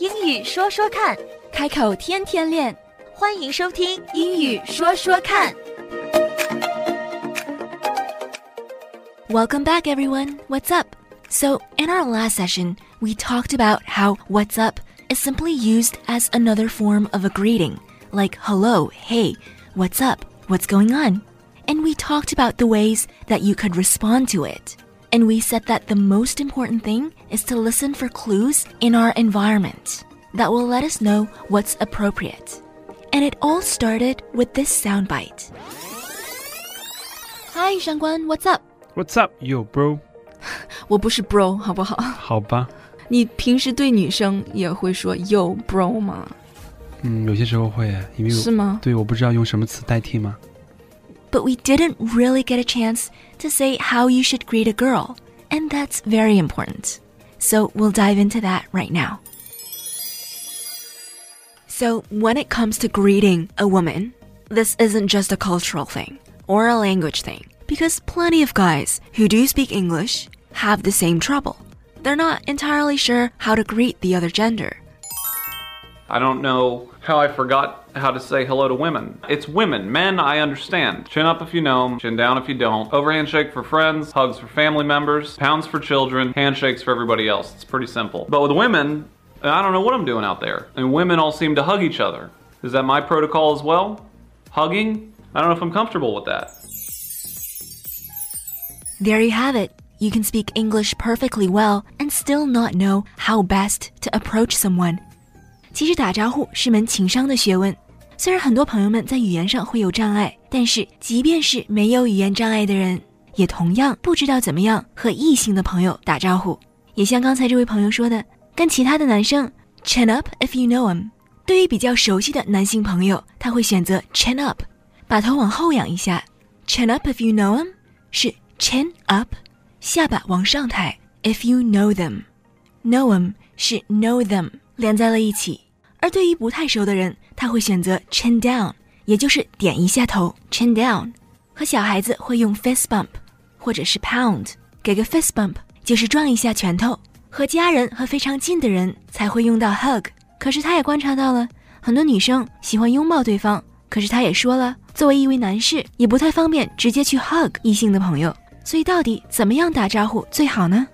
英语说说看，开口天天练。欢迎收听《英语说说看》。 Welcome back, everyone. What's up? So, in our last session, we talked about how what's up is simply used as another form of a greeting, like hello, hey, what's up, what's going on? And we talked about the ways that you could respond to it. And we said that the most important thing is to listen for clues in our environment that will let us know what's appropriate. And it all started with this soundbite. Hi, Shangguan, what's up? What's up, yo, bro？我不是 bro，好不好？好吧，你平时对女生也会说 yo bro 吗？嗯，有些时候会，因为我是吗对，我不知道用什么词代替吗？ But we didn't really get a chance to say how you should greet a girl, and that's very important. So we'll dive into that right now. So, when it comes to greeting a woman, this isn't just a cultural thing or a language thing, because plenty of guys who do speak English have the same trouble. They're not entirely sure how to greet the other gender. I don't know how I forgot how to say hello to women. It's women. Men, I understand. Chin up if you know 'em, chin down if you don't. Overhand shake for friends, hugs for family members, pounds for children, handshakes for everybody else. It's pretty simple. But with women, I don't know what I'm doing out there. And women all seem to hug each other. Is that my protocol as well? Hugging? I don't know if I'm comfortable with that. There you have it. You can speak English perfectly well and still not know how best to approach someone. 其实打招呼是门情商的学问。虽然很多朋友们在语言上会有障碍，但是即便是没有语言障碍的人，也同样不知道怎么样和异性的朋友打招呼。也像刚才这位朋友说的，跟其他的男生 chin up if you know him。对于比较熟悉的男性朋友，他会选择 chin up，把头往后仰一下。chin up if you know him 是 chin up，下巴往上抬。If you know them，know them 是 know them 连在了一起。而对于不太熟的人，他会选择 chin down，也就是点一下头 chin down。和小孩子会用 fist bump 或者是 pound，给个 fist bump 就是撞一下拳头。和家人和非常近的人才会用到 hug。可是他也观察到了很多女生喜欢拥抱对方，可是他也说了，作为一位男士也不太方便直接去 hug 异性的朋友。所以到底怎么样打招呼最好呢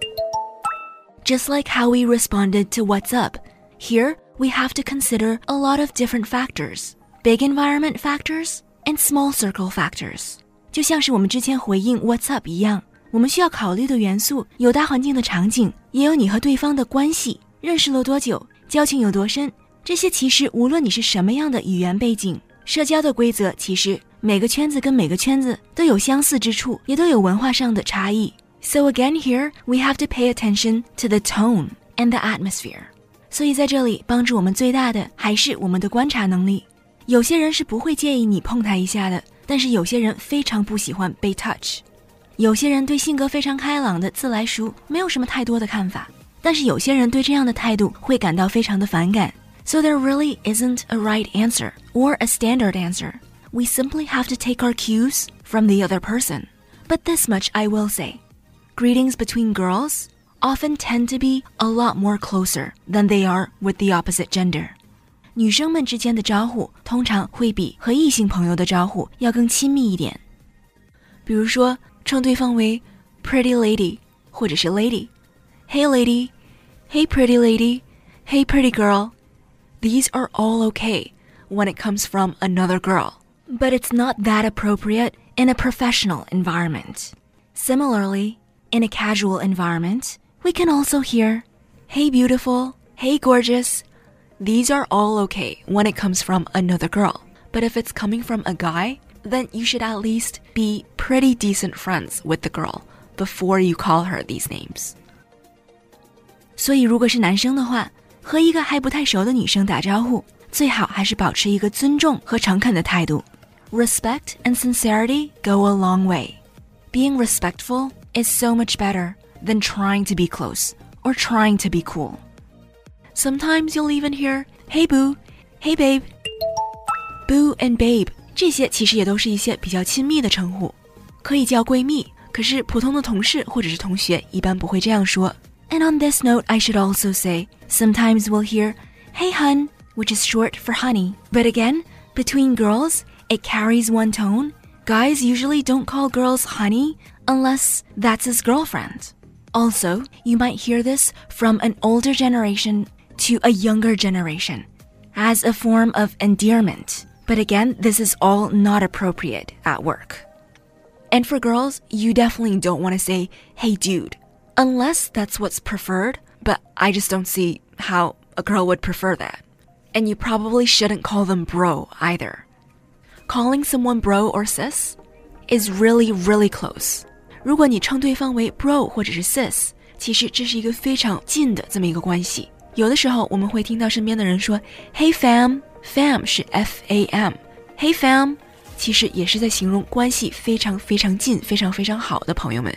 ？Just like how we responded to what's up, here we have to consider a lot of different factors, big environment factors and small circle factors. 就像是我们之前回应 what's up 一样，我们需要考虑的元素有大环境的场景，也有你和对方的关系，认识了多久，交情有多深。这些其实无论你是什么样的语言背景，社交的规则其实每个圈子跟每个圈子都有相似之处，也都有文化上的差异。So again, here we have to pay attention to the tone and the atmosphere. 所以在这里帮助我们最大的还是我们的观察能力。有些人是不会介意你碰他一下的，但是有些人非常不喜欢被 touch。有些人对性格非常开朗的自来熟没有什么太多的看法，但是有些人对这样的态度会感到非常的反感。So there really isn't a right answer or a standard answer. We simply have to take our cues from the other person. But this much I will say. Greetings between girls often tend to be a lot more closer than they are with the opposite gender. 女生们之间的招呼通常会比和异性朋友的招呼要更亲密一点。比如说，称对方为 pretty lady 或者是 lady。Hey lady, hey pretty lady, hey pretty girl. These are all okay when it comes from another girl, but it's not that appropriate in a professional environment. Similarly, in a casual environment, we can also hear, Hey beautiful, hey gorgeous. These are all okay when it comes from another girl, but if it's coming from a guy, then you should at least be pretty decent friends with the girl before you call her these names. 所以，如果是男生的话，和一个还不太熟的女生打招呼，最好还是保持一个尊重和诚恳的态度。Respect and sincerity go a long way. Being respectful is so much better than trying to be close or trying to be cool. Sometimes you'll even hear, "Hey boo," "Hey babe." Boo and babe 这些其实也都是一些比较亲密的称呼，可以叫闺蜜，可是普通的同事或者是同学一般不会这样说。And on this note, I should also say, sometimes we'll hear, hey hun, which is short for honey. But again, between girls, it carries one tone. Guys usually don't call girls honey unless that's his girlfriend. Also, you might hear this from an older generation to a younger generation as a form of endearment. But again, this is all not appropriate at work. And for girls, you definitely don't want to say, hey dude, unless that's what's preferred, but I just don't see how a girl would prefer that. And you probably shouldn't call them bro either. Calling someone bro or sis is really, really close. 如果你称对方为 bro 或者是 sis，其实这是一个非常近的这么一个关系。有的时候我们会听到身边的人说 “Hey fam”，fam 是 F A M，Hey fam，其实也是在形容关系非常非常近、非常非常好的朋友们。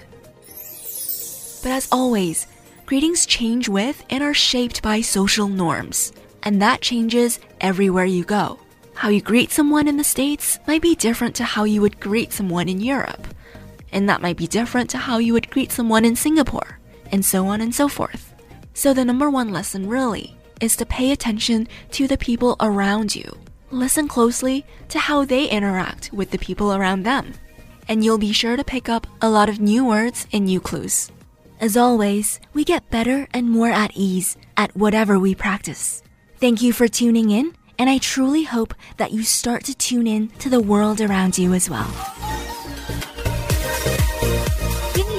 But as always, greetings change with and are shaped by social norms, and that changes everywhere you go. How you greet someone in the States might be different to how you would greet someone in Europe, and that might be different to how you would greet someone in Singapore, and so on and so forth. So, the number one lesson really is to pay attention to the people around you. Listen closely to how they interact with the people around them, and you'll be sure to pick up a lot of new words and new clues. As always, we get better and more at ease at whatever we practice. Thank you for tuning in, and I truly hope that you start to tune in to the world around you as well.